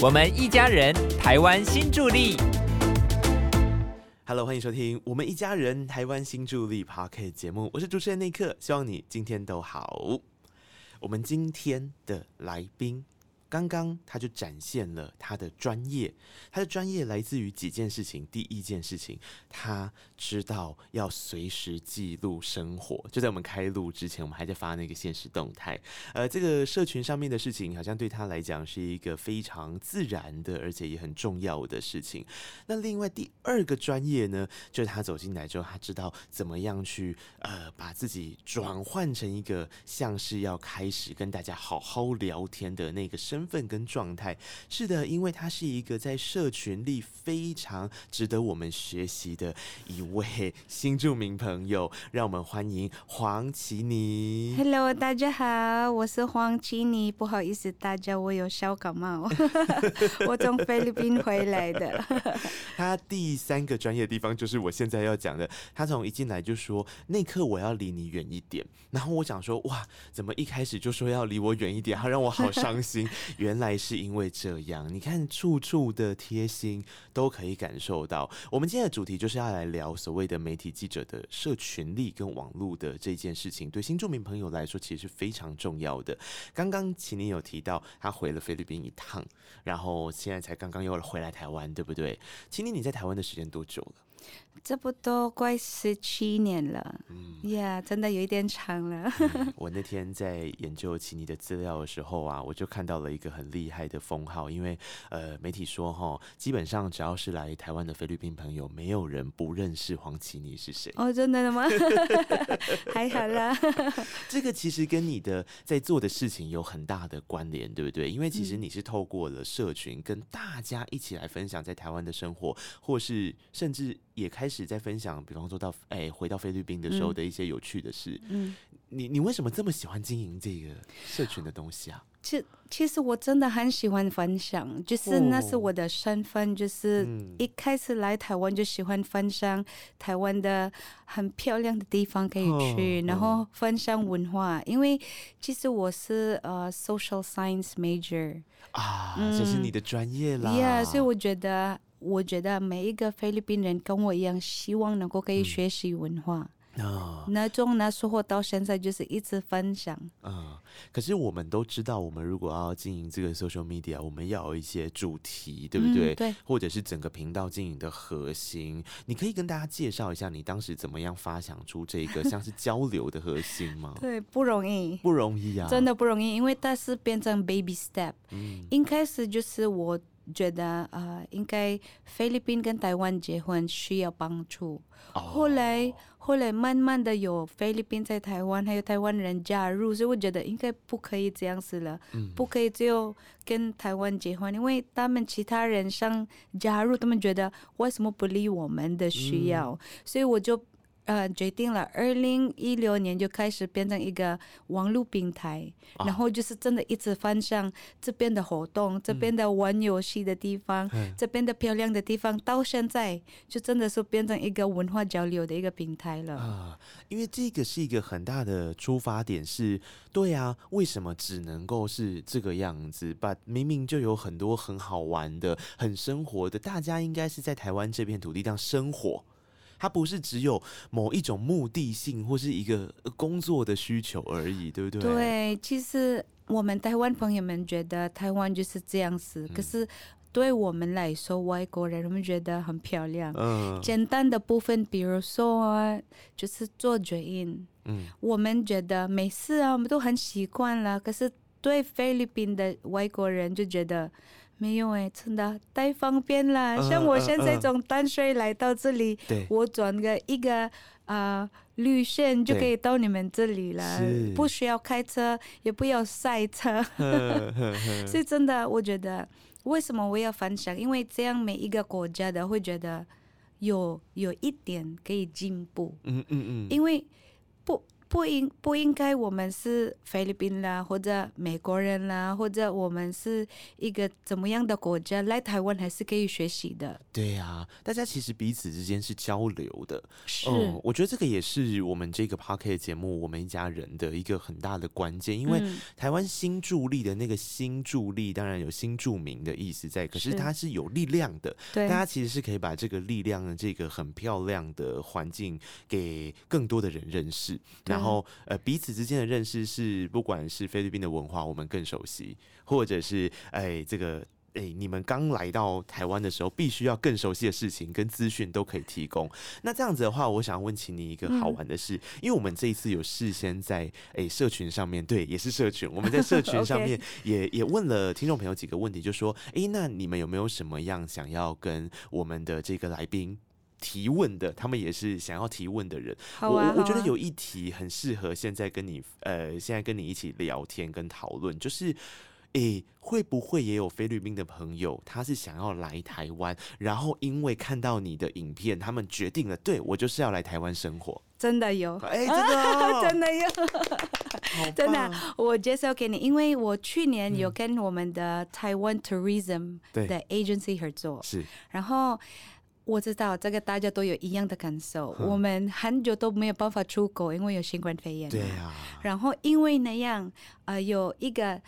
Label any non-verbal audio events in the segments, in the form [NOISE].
我们一家人，台湾新助力。Hello，欢迎收听我们一家人台湾新助力 p a r k 节目，我是主持人内克，希望你今天都好。我们今天的来宾，刚刚他就展现了他的专业，他的专业来自于几件事情。第一件事情，他知道要随时记录生活。就在我们开录之前，我们还在发那个现实动态。呃，这个社群上面的事情，好像对他来讲是一个非常自然的，而且也很重要的事情。那另外第二个专业呢，就是他走进来之后，他知道怎么样去呃把自己转换成一个像是要开始跟大家好好聊天的那个身份跟状态。是的，因为他是一个在社群里非常值得我们学习的一位 [LAUGHS] 新著名朋友，让我们欢迎黄琪妮。Hello，大家好，我是黄琪妮。不好意思，大家，我有小感冒，[LAUGHS] 我从菲律宾回来的。[LAUGHS] 他第三个专业的地方就是我现在要讲的。他从一进来就说：“那刻我要离你远一点。”然后我想说：“哇，怎么一开始就说要离我远一点？他让我好伤心。原来是因为这样。你看，处处的贴心都可以感受到。我们今天的主题就是要来聊所谓的媒体记者的社群力跟网络的这件事情，对新住民朋友来说其实是非常重要的。刚刚齐妮有提到，他回了菲律宾一趟，然后现在才刚刚又回来台湾，对不对？青妮，你在台湾的时间多久了？差不多快十七年了，嗯呀、真的有一点长了。我那天在研究奇尼的资料的时候啊，我就看到了一个很厉害的封号，因为呃媒体说哈，基本上只要是来台湾的菲律宾朋友，没有人不认识黄奇尼是谁。哦，真的吗？[LAUGHS] 还好啦。[LAUGHS] 这个其实跟你的在做的事情有很大的关联，对不对？因为其实你是透过了社群跟大家一起来分享在台湾的生活，或是甚至也开始在分享，比方说到哎回到菲律宾的时候嗯的一些有趣的事。嗯，你你为什么这么喜欢经营这个社群的东西啊？其其实我真的很喜欢分享，就是那是我的身份，就是嗯一开始来台湾就喜欢分享台湾的很漂亮的地方可以去，哦然后分享文化。因为其实我是呃 social science major，啊，这是你的专业啦。yeah，所以我觉得，我觉得每一个菲律宾人跟我一样，希望能够可以学习文化。啊，那从那时候到现在，就是一直分享。嗯，可是我们都知道，我们如果要经营这个 social media，我们要有一些主题，对不对？嗯对。或者是整个频道经营的核心，你可以跟大家介绍一下你当时怎么样发想出这个 [LAUGHS] 像是交流的核心吗？对，不容易。不容易啊，真的不容易，因为它是变成 baby step。嗯一开始就是我觉得呃，应该菲律宾跟台湾结婚需要帮助。哦后来后来慢慢的有菲律宾在台湾，还有台湾人加入，所以我觉得应该不可以这样子了，嗯不可以只有跟台湾结婚，因为他们其他人想加入，他们觉得为什么不理我们的需要，嗯所以我就。呃，决定了，二零一六年就开始变成一个网络平台，啊然后就是真的一直分享这边的活动，这边的玩游戏的地方，嗯这边的漂亮的地方，到现在就真的是变成一个文化交流的一个平台了。啊，因为这个是一个很大的出发点是，对啊，为什么只能够是这个样子？把明明就有很多很好玩的、很生活的，大家应该是在台湾这片土地上生活。它不是只有某一种目的性或是一个呃工作的需求而已，对不对？，对，其实我们台湾朋友们觉得台湾就是这样子，嗯可是对我们来说，外国人我们觉得很漂亮。嗯简单的部分，比如说啊，就是做嘴印，嗯我们觉得没事啊，我们都很习惯了。可是对菲律宾的外国人就觉得没有哎，真的太方便了。嗯像我现在从淡水来到这里，对，我转个一个啊、绿线就可以到你们这里了，不需要开车，也不要塞车。呵呵呵所以真的，我觉得为什么我要分享？因为这样每一个国家的会觉得有有一点可以进步，嗯嗯嗯，因为不不应不应该我们是菲律宾啦，或者美国人啦，或者我们是一个怎么样的国家来台湾还是可以学习的。对呀、大家其实彼此之间是交流的。是，嗯，我觉得这个也是我们这个 p o c k e t 节目我们一家人的一个很大的关键，因为嗯。台湾新助力的那个新助力，当然有新著名的意思在，可是是。它是有力量的，对。大家其实是可以把这个力量的这个很漂亮的环境给更多的人认识，然后呃彼此之间的认识是不管是菲律宾的文化我们更熟悉，或者是哎这个。哎，你们刚来到台湾的时候，必须要更熟悉的事情跟资讯都可以提供。那这样子的话，我想问起你一个好玩的事，因为我们这一次有事先在诶社群上面，对，也是社群，我们在社群上面也也问了听众朋友几个问题，就说，诶，那你们有没有什么样想要跟我们的这个来宾？提问的，他们也是想要提问的人。我我觉得有一题很适合现在跟你呃，现在跟你一起聊天跟讨论，就是。诶，会不会也有菲律宾的朋友，他是想要来台湾，然后因为看到你的影片，他们决定了，对我就是要来台湾生活。真的有，哎、真的、哦，[LAUGHS] 真的有。真的棒我介绍给你，因为我去年有跟我们的台湾 Tourism 的 agency 合作，是然后我知道这个大家都有一样的感受，我们很久都没有办法出国，因为有新冠肺炎。对啊，然后因为那样，呃，有一个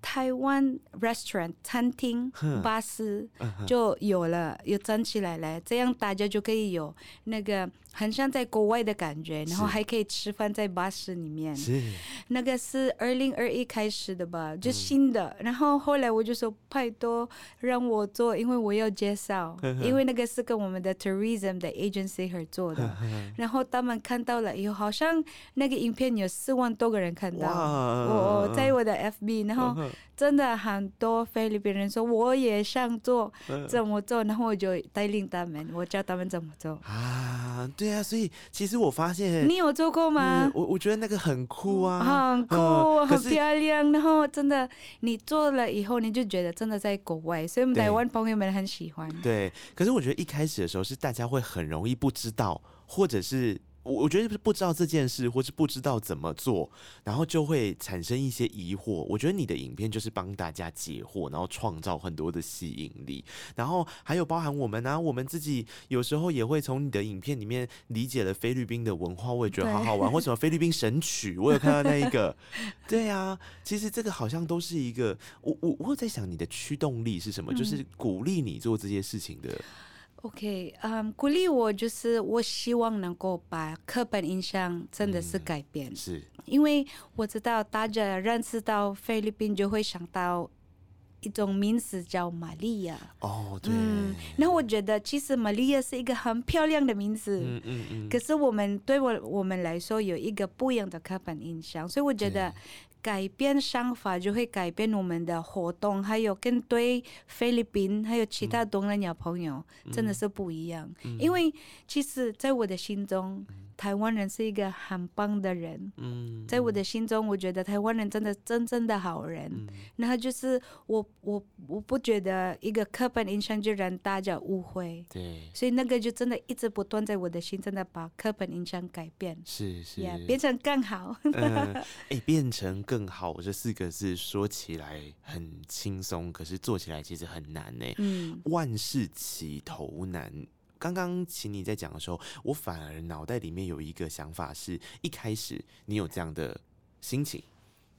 台湾 restaurant 餐厅哼。巴士就有了，又站起来了，这样大家就可以有那个很像在国外的感觉，然后还可以吃饭在巴士里面。是那个是二零二一开始的嗯吧，就新的。然后后来我就说派多让我做，因为我要介绍，因为那个是跟我们的 tourism 的 agency 合作的。然后他们看到了以后，好像那个影片有四万多个人看到。哇我我在我的 FB，然后真的很多菲律宾人说我也想做，嗯怎么做，然后我就带领他们，我教他们怎么做。啊，对啊，所以其实我发现，你有做过吗嗯？我我觉得那个很酷啊，很酷，很漂亮。然后真的，你做了以后，你就觉得真的在国外，所以我们台湾朋友们很喜欢。对，可是我觉得一开始的时候是大家会很容易不知道，或者是我我觉得是不知道这件事，或是不知道怎么做，然后就会产生一些疑惑。我觉得你的影片就是帮大家解惑，然后创造很多的吸引力，然后还有包含我们啊，我们自己有时候也会从你的影片里面理解了菲律宾的文化，我也觉得对好好玩。或什么菲律宾神曲？我有看到那一个，[LAUGHS] 对啊，其实这个好像都是一个，我我我有在想你的驱动力是什么，就是鼓励你做这些事情的。OK，嗯，鼓励我就是我希望能够把刻板印象真的是改变，是，因为我知道大家认识到菲律宾就会想到一种名字叫玛利亚。哦，对，嗯，那我觉得其实玛利亚是一个很漂亮的名字。嗯嗯嗯，可是我们对我我们来说有一个不一样的刻板印象，所以我觉得改变想法就会改变我们的活动，还有跟对菲律宾还有其他东南亚朋友真的是不一样。因为其实，在我的心中，台湾人是一个很棒的人。嗯，在我的心中，我觉得台湾人真的真正的好人。然后就是我我我不觉得一个刻板印象就让大家误会。对，所以那个就真的一直不断在我的心，真的把刻板印象改变，是是，也、变成更好。嗯，哎、变成更好这四个字说起来很轻松，可是做起来其实很难呢。嗯，万事起头难。刚刚请你在讲的时候，我反而脑袋里面有一个想法是，一开始你有这样的心情，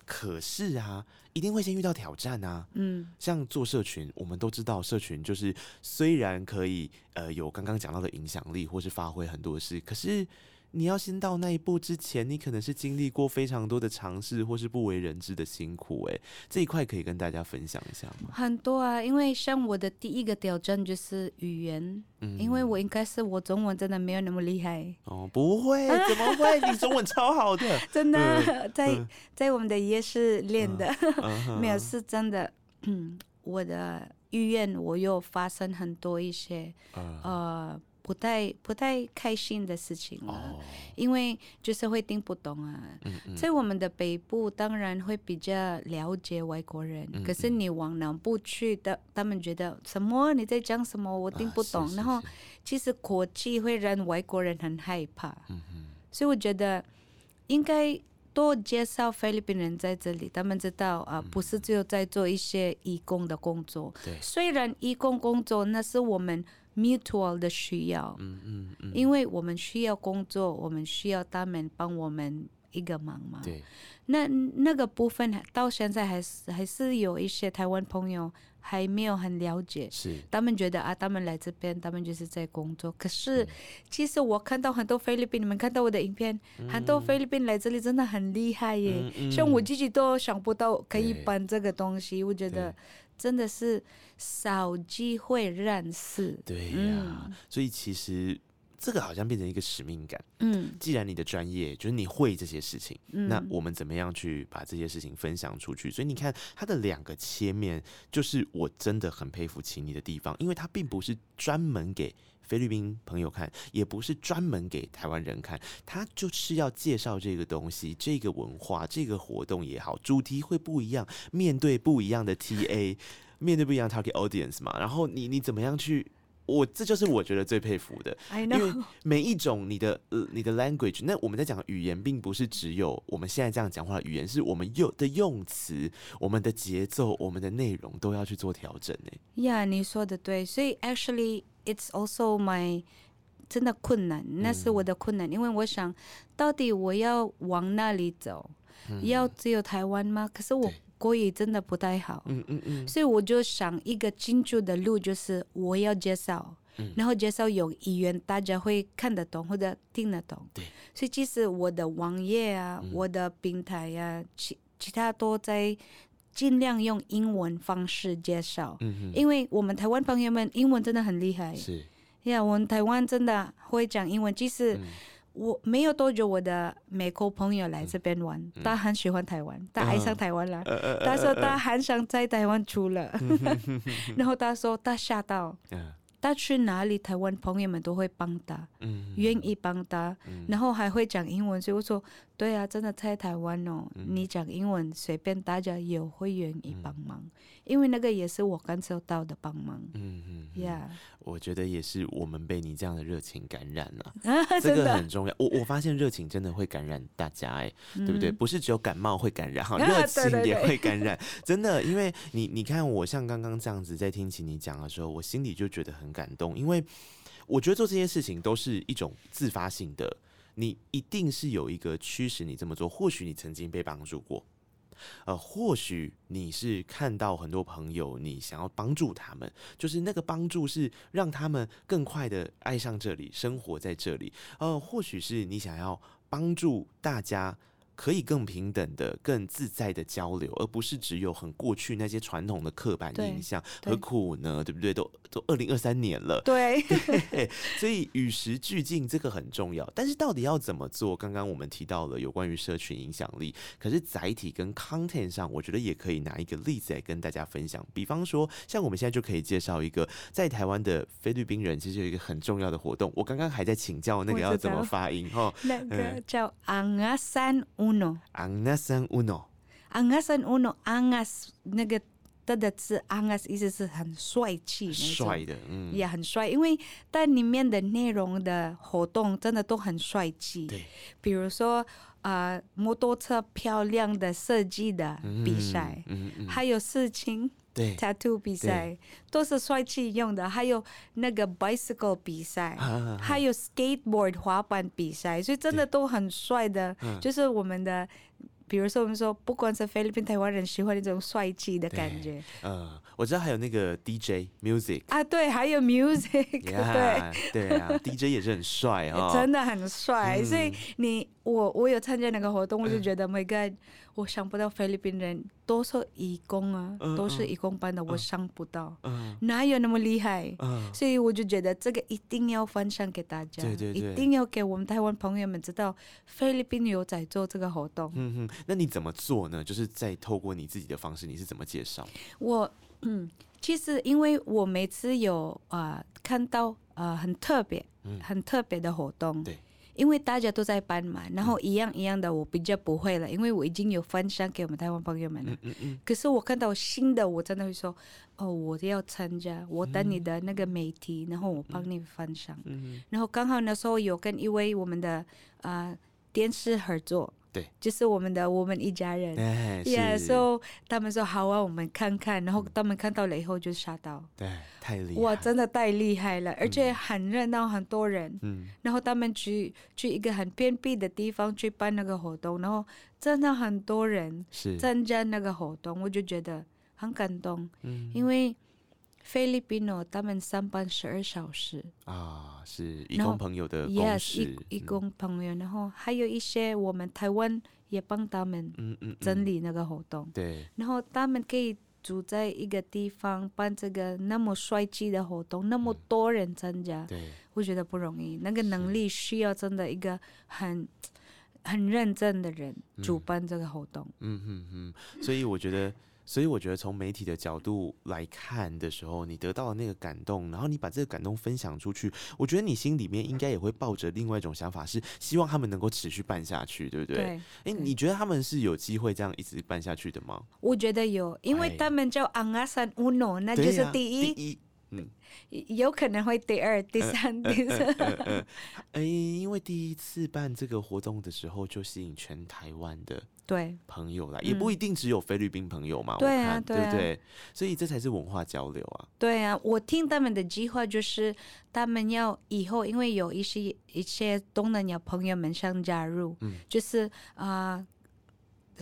可是啊，一定会先遇到挑战啊。嗯，像做社群，我们都知道，社群就是虽然可以呃有刚刚讲到的影响力，或是发挥很多事，可是你要先到那一步之前，你可能是经历过非常多的尝试，或是不为人知的辛苦。哎，这一块可以跟大家分享一下吗？很多啊，因为像我的第一个挑战就是语言，嗯因为我应该是我中文真的没有那么厉害，哦，不会，怎么会？你中文超好的，[LAUGHS] 真的在嗯在我们的夜市练的，嗯 [LAUGHS] 没有是真的。嗯，我的医院我又发生很多一些呃呃不太不太开心的事情了。哦，因为就是会听不懂啊。嗯嗯，在我们的北部，当然会比较了解外国人，嗯可是你往南部去的，他们觉得什么？你在讲什么，我听不懂。啊是是然后其实国际会让外国人很害怕，所以我觉得应该多介绍菲律宾人在这里，他们知道啊，不是只有在做一些义工的工作。对。虽然义工工作那是我们 mutual 的需要，嗯嗯嗯，因为我们需要工作，我们需要他们帮我们一个忙嘛。对，那那个部分还到现在还是还是有一些台湾朋友还没有很了解。是，他们觉得啊，他们来这边，他们就是在工作。可嗯是，其实我看到很多菲律宾，你们看到我的影片，很多菲律宾来这里真的很厉害耶。嗯嗯。像我自己都想不到可以对。搬这个东西，我觉得对真的是少机会认识。对呀、嗯所以其实这个好像变成一个使命感。嗯既然你的专业就是你会这些事情，嗯，那我们怎么样去把这些事情分享出去？所以你看它的两个切面，就是我真的很佩服奇尼的地方，因为它并不是专门给。菲律宾朋友看，也不是专门给台湾人看，他就是要介绍这个东西、这个文化、这个活动也好，主题会不一样，面对不一样的 TA，[LAUGHS] 面对不一样的 target audience 嘛。然后你你怎么样去？我这就是我觉得最佩服的，I 因为每一种你的呃你的 language，那我们在讲语言，并不是只有我们现在这样讲话的语言，是我们用的用词、我们的节奏、我们的内容都要去做调整呢。呀你说的对，所以 actually it's also my 真的困难，那是我的困难，因为我想到底我要往哪里走，要只有台湾吗？可是我对。国语真的不太好，嗯嗯嗯，所以我就想一个清楚的路，就是我要介绍，嗯。然后介绍有语言大家会看得懂或者听得懂。对，所以其实我的网页啊，嗯。我的平台呀、其其他都在尽量用英文方式介绍，嗯因为我们台湾朋友们英文真的很厉害，。是，呀我们台湾真的会讲英文，即使嗯。我没有多久，我的美国朋友来这边玩，嗯。他很喜欢台湾，他爱上台湾了。呃他说他很想在台湾住了，[LAUGHS] [LAUGHS] 然后他说他吓到，嗯。他去哪里台湾朋友们都会帮他，嗯。愿意帮他，然后还会讲英文，所以我说对啊，真的在台湾哦，嗯你讲英文随便大家也会愿意帮忙，因为那个也是我感受到的帮忙嗯嗯，呀，我觉得也是我们被你这样的热情感染了、[LAUGHS] 啊，这个很重要。我我发现热情真的会感染大家、哎，对不对？嗯不是只有感冒会感染哈，啊热情也会感染，真的。因为你你看我像刚刚这样子在听起你讲的时候，我心里就觉得很感动，因为我觉得做这些事情都是一种自发性的，你一定是有一个驱使你这么做。或许你曾经被帮助过。呃，或许你是看到很多朋友，你想要帮助他们，就是那个帮助是让他们更快的爱上这里，生活在这里。呃，或许是你想要帮助大家可以更平等的、更自在的交流，而不是只有很过去那些传统的刻板印象。何苦呢？对不对？都都二零二三年了，对，[LAUGHS] 所以与时俱进这个很重要，但是到底要怎么做？刚刚我们提到了有关于社群影响力，可是载体跟 content 上，我觉得也可以拿一个例子来跟大家分享。比方说，像我们现在就可以介绍一个在台湾的菲律宾人，其实有一个很重要的活动。我刚刚还在请教那个要怎么发音哈那个叫 Angasan Uno。a n g n a s a n Uno，Angasan Uno Angas 那个它的字 Angas 意思是很帅气帅的，嗯，也很帅，因为但里面的内容的活动真的都很帅气。对，比如说呃，摩托车漂亮的设计的比赛，嗯嗯，还有事情对，tattoo 比赛，都是帅气用的，还有那个 bicycle 比赛。啊还有 skateboard 滑板比赛，所以真的都很帅的，嗯。就是我们的，比如说我们说，不管是菲律宾、台湾人喜欢那种帅气的感觉。呃，我知道还有那个 DJ music，啊，对，还有 music，对。呀，对啊，DJ 也是很帅哦，[LAUGHS] 真的很帅，所以嗯你我我有参加那个活动，我就觉得 My God，我想不到菲律宾人都是义工啊，嗯都是义工班的，我想不到，嗯哪有那么厉害？嗯，所以我就觉得这个一定要分享给大家，对对对一定要给我们台湾朋友们知道，菲律宾有在做这个活动。嗯哼，那你怎么做呢？就是在透过你自己的方式，你是怎么介绍？我嗯，其实因为我每次有啊、呃看到呃很特别、嗯很特别的活动，对，因为大家都在搬嘛，然后一样一样的我比较不会了，因为我已经有分享给我们台湾朋友们了。嗯嗯嗯，可是我看到新的，我真的会说，哦，我要参加，我等你的那个媒体，然后我帮你分享。嗯然后刚好那时候有跟一位我们的呃电视合作，对，就是我们的我们一家人。哎，，Yeah，so 他们说好啊，我们看看，然后他们看到了以后就吓到，对，太厉害，哇，真的太厉害了，而且很热闹，很多人。嗯，然后他们去去一个很偏僻的地方去办那个活动，然后真的很多人是，参加那个活动，我就觉得很感动，嗯。因为菲律宾哦，他们上班十二小时。啊，是义工朋友的公，yes，司义工朋友，然后还有一些我们台湾也帮他们嗯嗯，整嗯理那个活动，对，然后他们可以住在一个地方办这个那么帅气的活动，那么多人参加，对，我觉得不容易，那个能力需要真的一个很很认真的人主办这个活动。嗯嗯嗯，所以我觉得，所以我觉得从媒体的角度来看的时候，你得到了那个感动，然后你把这个感动分享出去，我觉得你心里面应该也会抱着另外一种想法，是希望他们能够持续办下去，对不对？对，哎、你觉得他们是有机会这样一直办下去的吗？我觉得有，因为哎他们叫 Angasan Uno，那就是第一，第一，有可能会第二、第三、第四。哎、因为第一次办这个活动的时候，就吸引全台湾的对朋友来，也不一定只有菲律宾朋友嘛，对啊对不对？所以这才是文化交流啊。对啊，我听他们的计划就是，他们要以后因为有一些一些东南亚朋友们想加入，嗯就是啊、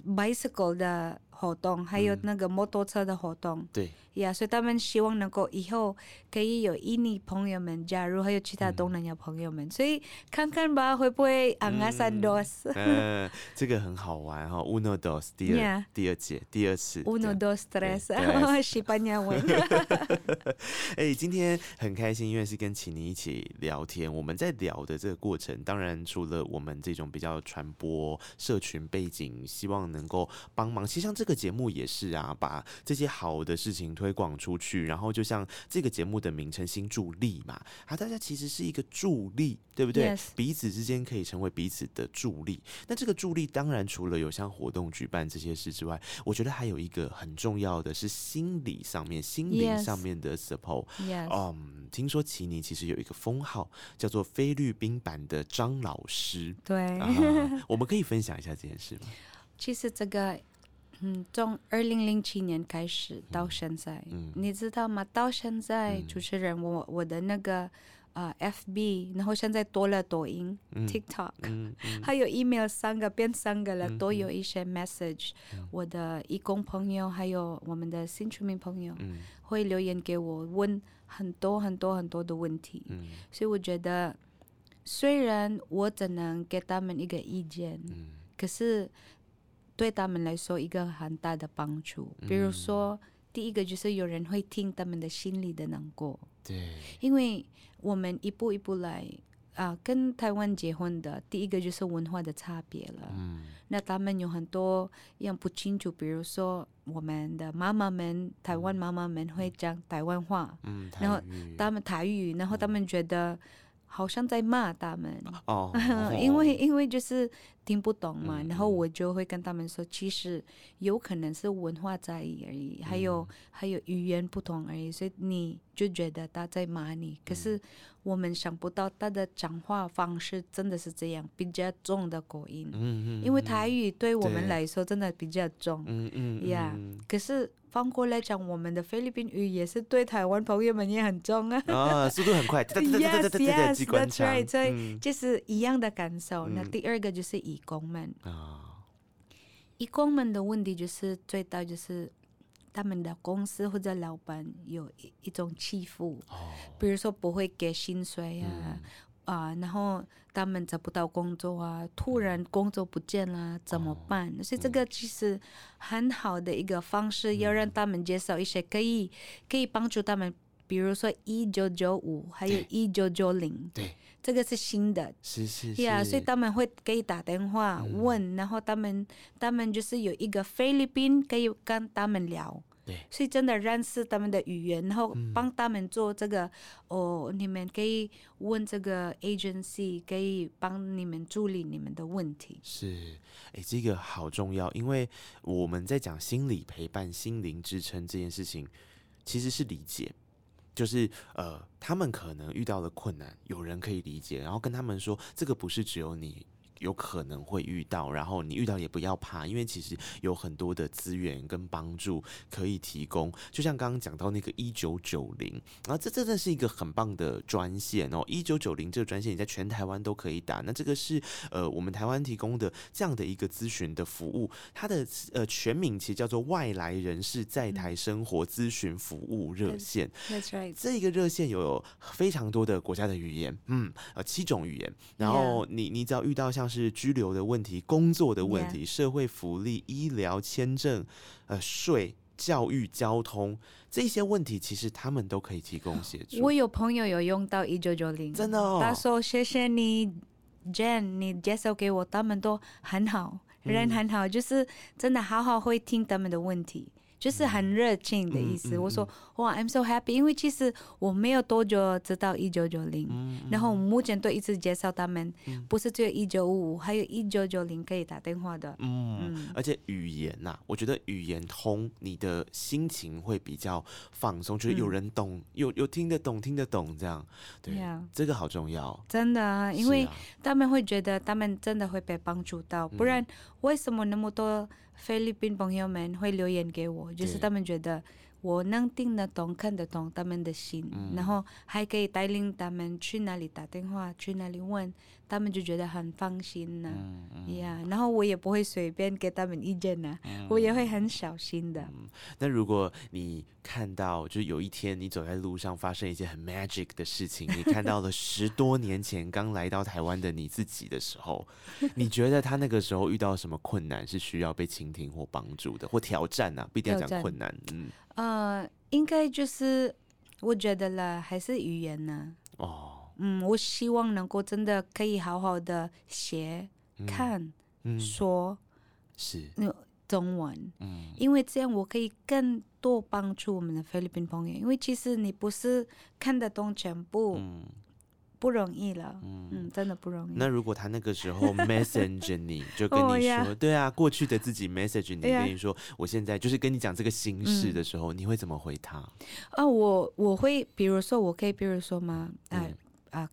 bicycle 的活动，还有嗯那个摩托车的活动。对，呀所以他们希望能够以后可以有印尼朋友们加入，还有其他嗯东南亚朋友们，所以看看吧，会不会 n dos 嗯，[LAUGHS] 这个很好玩哈、Uno dos 第二第二届第二次。uno dos tres，tres [LAUGHS] 西班牙文。[LAUGHS] 哎、今天很开心，因为是跟奇妮一起聊天。我们在聊的这个过程，当然除了我们这种比较传播社群背景，希望能够帮忙。其实像这个节目也是啊，把这些好的事情推广出去。然后就像这个节目的名称“新助力”嘛，啊，大家其实是一个助力，对不对 Yes 彼此之间可以成为彼此的助力。那这个助力当然除了有像活动举办这些事之外，我觉得还有一个很重要的是心理上面、心灵上面的 support。yes，嗯，听说奇尼其实有一个封号叫做菲律宾版的张老师对。啊，我们可以分享一下这件事吗？[LAUGHS] 其实这个，嗯，从二零零七年开始到现在，嗯。你知道吗？到现在，嗯主持人，我我的那个呃 FB，然后现在多了抖音、嗯。TikTok，、还有 email 三个变三个了，嗯都有一些 message、我的义工朋友，还有我们的新出民朋友、嗯。会留言给我，问很多很多很多的问题。嗯。所以我觉得，虽然我只能给他们一个意见，嗯。可是对他们来说一个很大的帮助。比如说，第一个就是有人会听他们的心里的难过，对，因为我们一步一步来啊，跟台湾结婚的，第一个就是文化的差别了。嗯。那他们有很多样不清楚，比如说我们的妈妈们，台湾妈妈们会讲台湾话，嗯，然后他们台语，然后他们觉得好像在骂他们。哦 [LAUGHS] 因为因为就是听不懂嘛，嗯然后我就会跟他们说，其实有可能是文化差异而已，还嗯有还有语言不同而已，所以你就觉得他在骂你，可嗯。是我们想不到他的讲话方式真的是这样，比较重的口音，嗯嗯因为台语对我们来说真的比较重，嗯嗯呀嗯。可是反过来讲，我们的菲律宾语也是对台湾朋友们也很重啊。啊，速度很快，[LAUGHS] Yes, yes, that's 枪 right. 所以嗯就是一样的感受。那嗯第二个就是义工们，啊，义工们的问题就是最大就是他们的公司或者老板有一一种欺负，哦，比如说不会给薪水啊。嗯啊，然后他们找不到工作啊，突然工作不见了，怎么办？所以这个其实很好的一个方式，要让他们介绍一些可以可以帮助他们，比如说一九九五，还有对。一九九零，对，这个是新的，是是是，呀所以他们会可以打电话嗯。问，然后他们他们就是有一个菲律宾可以跟他们聊，对所以真的认识他们的语言，然后嗯帮他们做这个、哦，你们可以问这个 agency，可以帮你们处理你们的问题。是，哎、这个好重要，因为我们在讲心理陪伴、心灵支撑这件事情，其实是理解，就是呃，他们可能遇到了困难，有人可以理解，然后跟他们说，这个不是只有你。有可能会遇到，然后你遇到也不要怕，因为其实有很多的资源跟帮助可以提供。就像刚刚讲到那个一九九零，然后这真的是一个很棒的专线哦，一九九零这个专线你在全台湾都可以打。那这个是呃我们台湾提供的这样的一个咨询的服务，它的呃全名其实叫做外来人士在台生活咨询服务热线。That's right。这个热线有非常多的国家的语言，嗯，呃，七种语言。然后你你只要遇到像是居留的问题、工作的问题、社会福利、医疗、签证、呃税、教育、交通这些问题，其实他们都可以提供协助。我有朋友有用到一九九零，真的哦他说谢谢你，Jane，你介绍给我，他们都很好，人很好，就是真的好好会听他们的问题。就是很热情的意思。我说哇，I'm so happy，因为其实我没有多久知道一九九零，嗯然后我目前都一直介绍他们，不是只有一九五五，还有一九九零可以打电话的。嗯，而且语言呐、我觉得语言通，你的心情会比较放松，就是有人懂，有有听得懂，听得懂这样。对 Yeah 这个好重要。真的啊，因为他们会觉得他们真的会被帮助到，不然为什么那么多菲律宾朋友们会留言给我？就是他们觉得我能听得懂、看得懂他们的心，然后还可以带领他们去哪里打电话、去哪里问，他们就觉得很放心呢、呀然后我也不会随便给他们意见呢、我也会很小心的。那如果你看到，就是有一天你走在路上发生一件很 magic 的事情，你看到了十多年前刚来到台湾的你自己的时候，[LAUGHS] 你觉得他那个时候遇到什么困难是需要被倾听或帮助的，或挑战啊？不一定要讲困难，嗯，呃，应该就是我觉得啦，还是语言呢、哦，嗯，我希望能够真的可以好好的写、看、嗯，说是，中文，嗯，因为这样我可以更多帮助我们的菲律宾朋友。因为其实你不是看得懂全部，嗯。不容易了，嗯。真的不容易。那如果他那个时候 [LAUGHS] message 你，就跟你说，对啊，过去的自己 message 你，跟你说，我现在就是跟你讲这个心事嗯。的时候，你会怎么回他？啊，我我会，比如说，我可以，比如说嘛，啊、嗯。啊，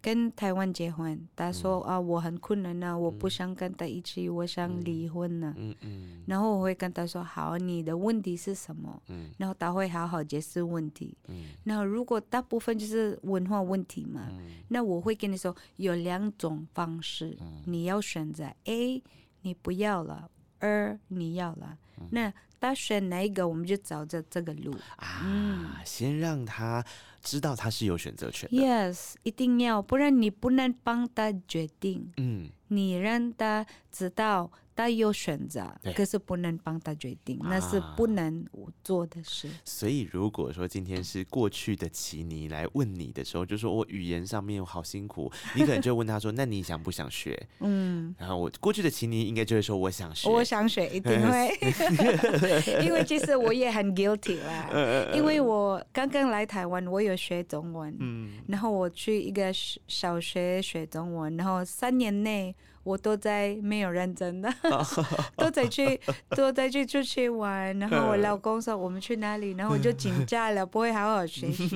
跟台湾结婚，他说、啊，我很困难啊，我不想跟他一起，我想离婚呢。嗯嗯然后我会跟他说，好，你的问题是什么？嗯然后他会好好解释问题。嗯那如果大部分就是文化问题嘛，那我会跟你说有两种方式，你要选择 A，你不要了；二你要了。那他选哪一个，我们就找着这个路。啊，先让他知道他是有选择权的。Yes，一定要，不然你不能帮他决定，嗯，你让他知道他有选择，可是不能帮他决定，那是啊不能做的事。所以如果说今天是过去的奇尼来问你的时候，就说我语言上面好辛苦，你可能就问他说，那你想不想学？[LAUGHS] 嗯，然后我过去的奇尼应该就会说我想学。我想学，一定会，[LAUGHS] 因为其实我也很 guilty 啦，[LAUGHS] 因为我刚刚来台湾，我有学中文，嗯然后我去一个小小学学中文，然后三年内我都在没有认真的，[LAUGHS] 都在去都在去出去玩，然后我老公说我们去哪里，然后我就紧张了，不会好好学习，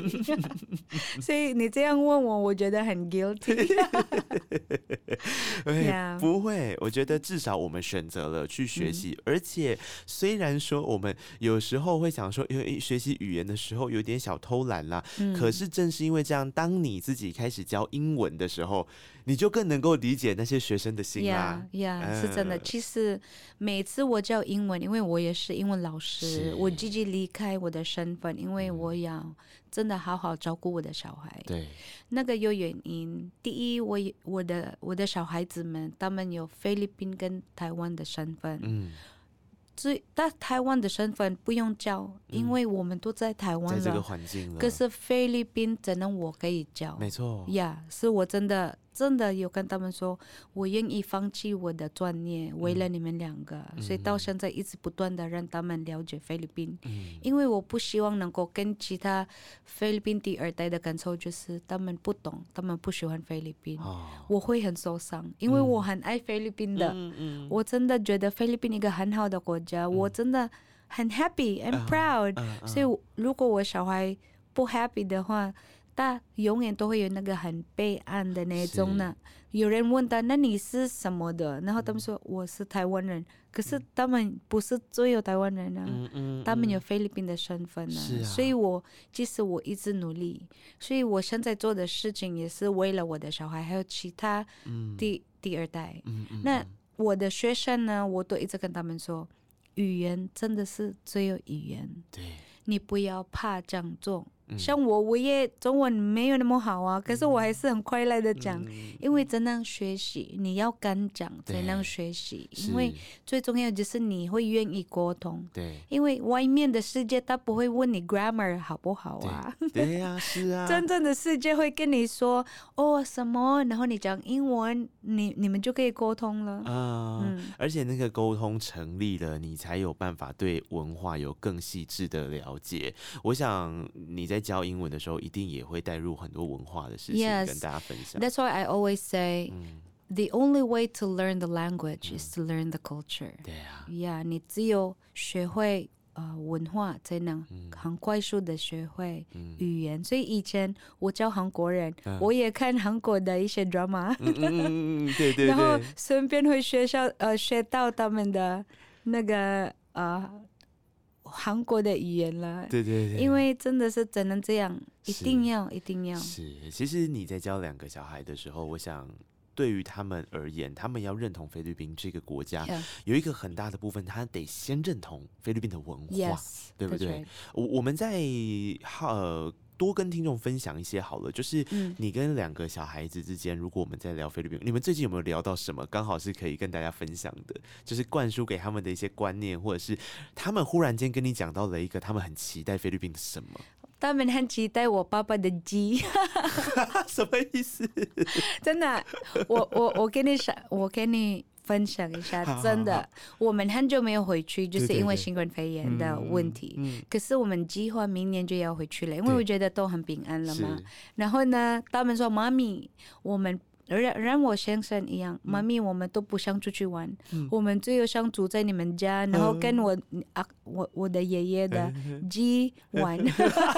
[LAUGHS] 所以你这样问我，我觉得很 guilty。[LAUGHS] 哎 Yeah 不会，我觉得至少我们选择了去学习，而且虽然说我们有时候会想说，因为学习语言的时候有点小偷懒啦，可是正是因为这样，当你自己开始教英文的时候，你就更能够理解那些学生的心啦呀。呀，是真的。呃其实每次我教英文，因为我也是英文老师，我自己离开我的身份，因为我要真的好好照顾我的小孩。对，那个有原因。第一，我我的我的小孩子们，他们有菲律宾跟台湾的身份，嗯，所以但台湾的身份不用教，因为我们都在台湾在这个。环境了，可是菲律宾只能我可以教。没错，呀是我真的真的有跟他们说，我愿意放弃我的专业，为了你们两个，所以到现在一直不断的让他们了解菲律宾，嗯。因为我不希望能够跟其他菲律宾第二代的感受就是他们不懂，他们不喜欢菲律宾，哦，我会很受伤，因为我很爱菲律宾的，我真的觉得菲律宾一个很好的国家，我真的很 happy and proud，、所以如果我小孩不 happy 的话，他永远都会有那个很悲案的那种呢。有人问他，那你是什么的？然后他们说我是台湾人，可是他们不是只有台湾人啊，嗯嗯，他们有嗯菲律宾的身份呢、所以我即使我一直努力，所以我现在做的事情也是为了我的小孩，还有其他嗯。第、第二代。嗯嗯那嗯我的学生呢，我都一直跟他们说，语言真的是只有语言，对，你不要怕这样做。嗯。像我，我也中文没有那么好啊，可是我还是很快乐的讲，嗯。因为怎样学习，你要敢讲才能学习，因为最重要就是你会愿意沟通。对。因为外面的世界，他不会问你 grammar 好不好啊，对。呀，是啊，[LAUGHS] 真正的世界会跟你说哦什么，然后你讲英文，你你们就可以沟通了。啊，嗯。而且那个沟通成立了，你才有办法对文化有更细致的了解。我想你在教英文的时候，一定也会带入很多文化的事情 Yes. 跟大家分享。That's why I always say 嗯，the only way to learn the language is to learn the culture. 对啊，Yeah，你只有学会呃文化，才能嗯。很快速的学会嗯。语言。所以以前我教韩国人，嗯。我也看韩国的一些 drama，、嗯嗯嗯嗯嗯，对 [LAUGHS] 对。然后，顺便会学校呃学到他们的那个呃韩国的语言了。对对对，因为真的是只能这样，一定要一定要。是，其实你在教两个小孩的时候，我想。对于他们而言，他们要认同菲律宾这个国家 Yeah. 有一个很大的部分，他得先认同菲律宾的文化。Yes，对不对？我我们在呃多跟听众分享一些好了，就是嗯，你跟两个小孩子之间，如果我们在聊菲律宾，你们最近有没有聊到什么？刚好是可以跟大家分享的，就是灌输给他们的一些观念，或者是他们忽然间跟你讲到了一个他们很期待菲律宾的什么？[LAUGHS] 他们很期待我爸爸的鸡，[LAUGHS] 什么意思？[LAUGHS] 真的。我我我跟你说，我跟你分享一下真的，我们很久没有回去，就是因为新冠肺炎的问题。嗯，可是我们计划明年就要回去了，因为我觉得都很平安了嘛。然后呢，他们说：“妈咪，我们让让我先生一样，妈咪，我们都不想出去玩，嗯。我们只有想住在你们家，然后跟我啊，我我的爷爷的嗯。鸡玩。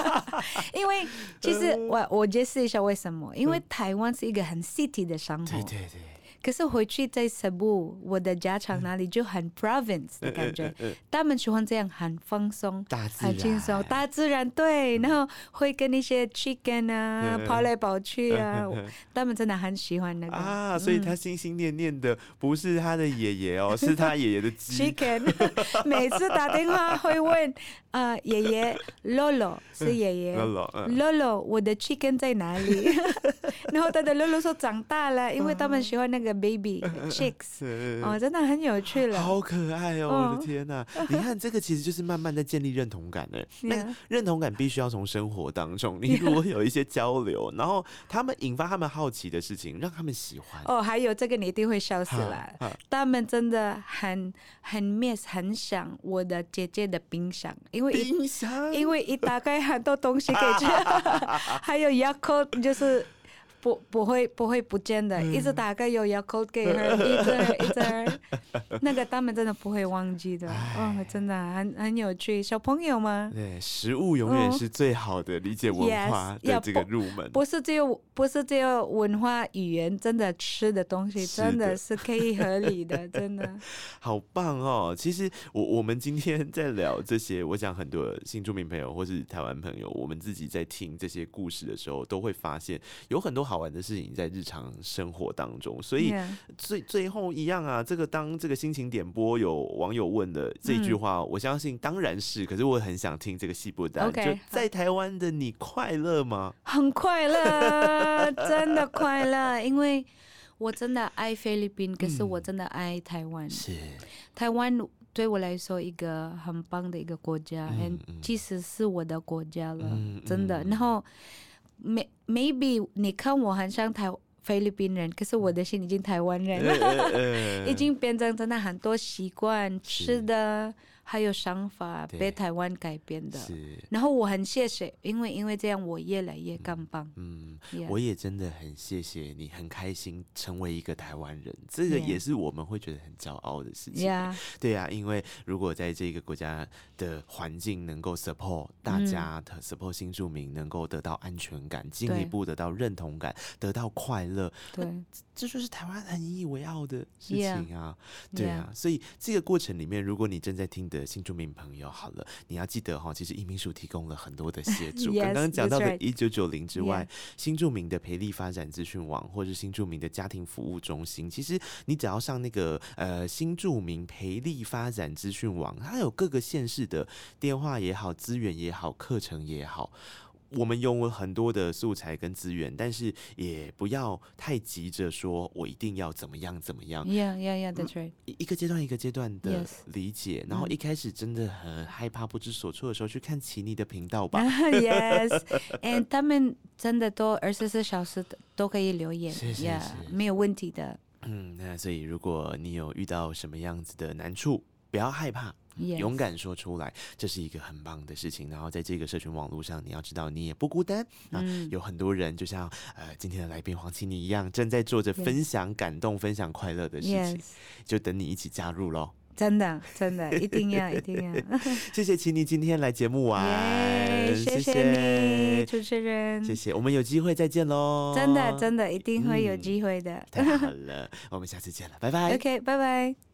[LAUGHS] 因为其实我我解释一下为什么，因为台湾是一个很 city 的生活。对，对对，可是回去在 Cebu 我的家乡那里就很 province 的感觉，嗯他们喜欢这样很放松。很轻松，大自然对，然后会跟一些 chicken 啊嗯跑来跑去啊，他们真的很喜欢那个。啊，所以他心心念念的不是他的爷爷哦，是他爷爷的鸡。[LAUGHS] chicken。[LAUGHS] 每次打电话会问啊，爷爷 Lolo 是爷爷。Lolo，Lolo 我的 chicken 在哪里？[LAUGHS] 然后他的 Lolo 说长大了，因为他们喜欢那个 baby chicks，哦，真的很有趣了。好可爱哦！我的天呐，你看这个其实就是慢慢在建立认同感的。那认同感必须要从生活当中，你如果有一些交流，然后他们引发他们好奇的事情，让他们喜欢。哦，还有这个你一定会笑死了。他们真的很很 miss 很想我的姐姐的冰箱，因为冰箱，因为一打开很多东西可以吃，还有 y a k o 就是不不会不会不见的，一直打开有 Yakult 给他，[LAUGHS] 一直一直，那个他们真的不会忘记的，哦，真的很很有趣，小朋友吗？对，食物永远哦是最好的理解文化的要这个入门。不是只有不是只有文化语言，真的吃的东西真的的是可以合理的，[LAUGHS] 真的。好棒哦！其实我我们今天在聊这些，我想很多新住民朋友或是台湾朋友，我们自己在听这些故事的时候，都会发现有很多好玩的事情在日常生活当中。所以最最后一样啊，这个当这个心情点播有网友问的这一句嗯话，我相信当然是，可是我很想听这个细部答案。OK，就在台湾的你快乐吗？很快乐，[LAUGHS] 真的快乐，因为我真的爱菲律宾，可是我真的爱台湾。是，台湾对我来说一个很棒的一个国家，嗯其实是我的国家了，嗯真的。嗯然后 maybe 你看我很像台菲律宾人，可是我的心已经台湾人了。[LAUGHS] 已经变成真的很多习惯、吃的，还有想法被台湾改变的。是。然后我很谢谢，因为因为这样我越来越更棒。嗯我也真的很谢谢你，很开心成为一个台湾人，这个也是我们会觉得很骄傲的事情。呀，对呀、因为如果在这个国家的环境能够 support 大嗯家的 support 新住民能够得到安全感，进一步得到认同感，得到快乐，对，这就是台湾很引以为傲的事情啊。对啊，所以这个过程里面，如果你正在听的新住民朋友，好了，你要记得哈，其实移民署提供了很多的协助。[LAUGHS] Yes, 刚刚讲到的一九九零之外新住民的培力发展资讯网，或是新住民的家庭服务中心，其实你只要上那个呃新住民培力发展资讯网，它有各个县市的电话也好、资源也好、课程也好。我们用了很多的素材跟资源，但是也不要太急着说我一定要怎么样怎么样，Yeah, yeah, yeah, that's right. 一一个阶段一个阶段的理解，然后嗯。一开始真的很害怕不知所措的时候，去看奇尼的频道吧。[LAUGHS] [LAUGHS] yes, and 他们真的都二十四小时都都可以留言是是，Yeah，是没有问题的。嗯，那所以如果你有遇到什么样子的难处，不要害怕。勇敢说出来，这是一个很棒的事情。然后在这个社群网络上，你要知道你也不孤单啊，嗯有很多人就像呃今天的来宾黄琪妮一样，正在做着分享感动、分享快乐的事情就等你一起加入喽。真的真的一定要一定要，[LAUGHS] [LAUGHS] 谢谢琪妮今天来节目玩，耶，谢谢你主持人，谢谢，我们有机会再见喽。真的真的一定会有嗯机会的太好了，我们下次见了，拜拜。，OK，拜拜。